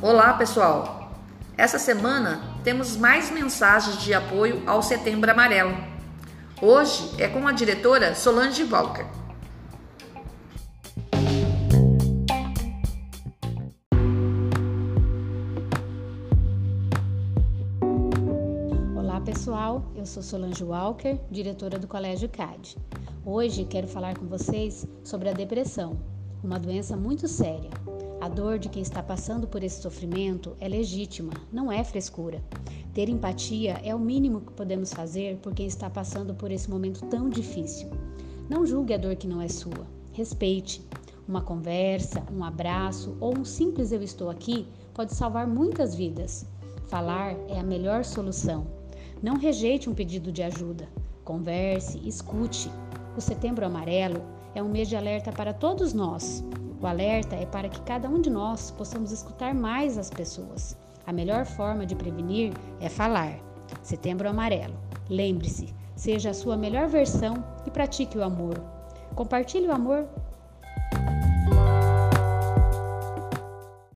Olá, pessoal! Essa semana temos mais mensagens de apoio ao Setembro Amarelo. Hoje é com a diretora Solange Walker. Pessoal, eu sou Solange Walker, diretora do Colégio CAD. Hoje quero falar com vocês sobre a depressão, uma doença muito séria. A dor de quem está passando por esse sofrimento é legítima, não é frescura. Ter empatia é o mínimo que podemos fazer por quem está passando por esse momento tão difícil. Não julgue a dor que não é sua. Respeite. Uma conversa, um abraço ou um simples eu estou aqui pode salvar muitas vidas. Falar é a melhor solução. Não rejeite um pedido de ajuda. Converse, escute. O Setembro Amarelo é um mês de alerta para todos nós. O alerta é para que cada um de nós possamos escutar mais as pessoas. A melhor forma de prevenir é falar. Setembro Amarelo. Lembre-se, seja a sua melhor versão e pratique o amor. Compartilhe o amor